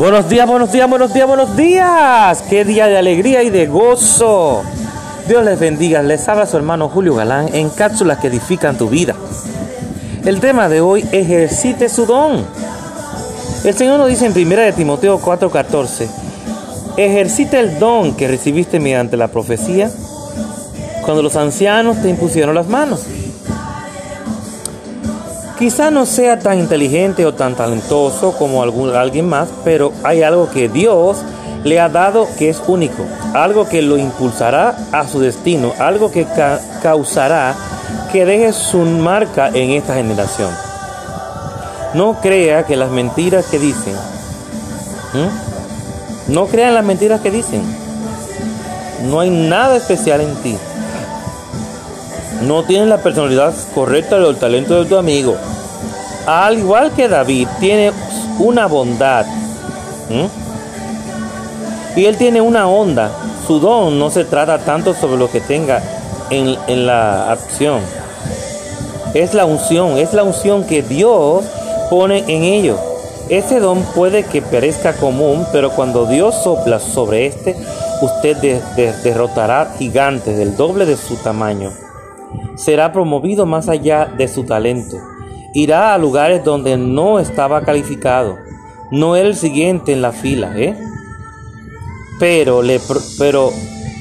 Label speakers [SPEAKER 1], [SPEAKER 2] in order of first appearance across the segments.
[SPEAKER 1] Buenos días, buenos días, buenos días, buenos días. Qué día de alegría y de gozo. Dios les bendiga. Les habla su hermano Julio Galán en cápsulas que edifican tu vida. El tema de hoy, ejercite su don. El Señor nos dice en 1 de Timoteo 4:14, ejercite el don que recibiste mediante la profecía cuando los ancianos te impusieron las manos. Quizá no sea tan inteligente o tan talentoso como algún, alguien más, pero hay algo que Dios le ha dado que es único, algo que lo impulsará a su destino, algo que causará que deje su marca en esta generación. No crea que las mentiras que dicen, no crean las mentiras que dicen. No hay nada especial en ti. No tienes la personalidad correcta o el talento de tu amigo. Al igual que David, tiene una bondad. Y él tiene una onda. Su don no se trata tanto sobre lo que tenga en, en la acción. Es la unción, es la unción que Dios pone en ellos. Ese don puede que parezca común, pero cuando Dios sopla sobre este, usted derrotará gigantes del doble de su tamaño. Será promovido más allá de su talento irá a lugares donde no estaba calificado. No era el siguiente en la fila, ¿eh? Pero, le, pero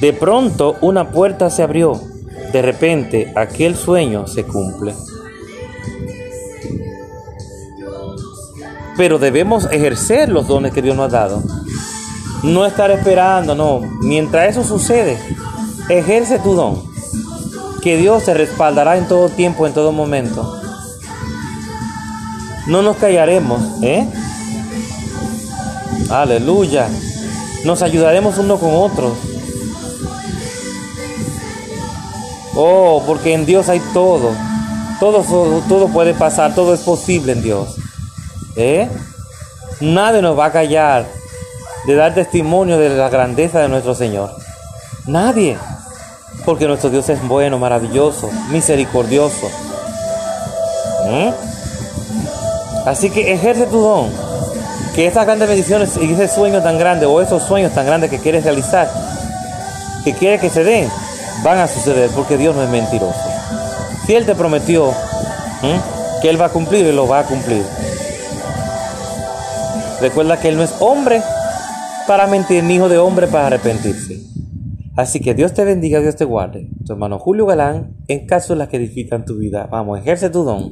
[SPEAKER 1] de pronto una puerta se abrió. De repente aquel sueño se cumple. Pero debemos ejercer los dones que Dios nos ha dado. No estar esperando, no. Mientras eso sucede, ejerce tu don. Que Dios te respaldará en todo tiempo, en todo momento no nos callaremos, ¿eh? Aleluya. Nos ayudaremos uno con otro. Oh, porque en Dios hay todo. Todo, todo puede pasar, todo es posible en Dios. ¿Eh? Nadie nos va a callar de dar testimonio de la grandeza de nuestro Señor. Nadie. Porque nuestro Dios es bueno, maravilloso, misericordioso. ¿Eh? Así que ejerce tu don. Que esas grandes bendiciones y ese sueño tan grande o esos sueños tan grandes que quieres realizar, que quieres que se den, van a suceder porque Dios no es mentiroso. Si Él te prometió que Él va a cumplir, Él lo va a cumplir. Recuerda que Él no es hombre para mentir, ni hijo de hombre para arrepentirse. Así que Dios te bendiga, Dios te guarde. Tu hermano Julio Galán, en caso de las que edifican tu vida. Vamos, ejerce tu don.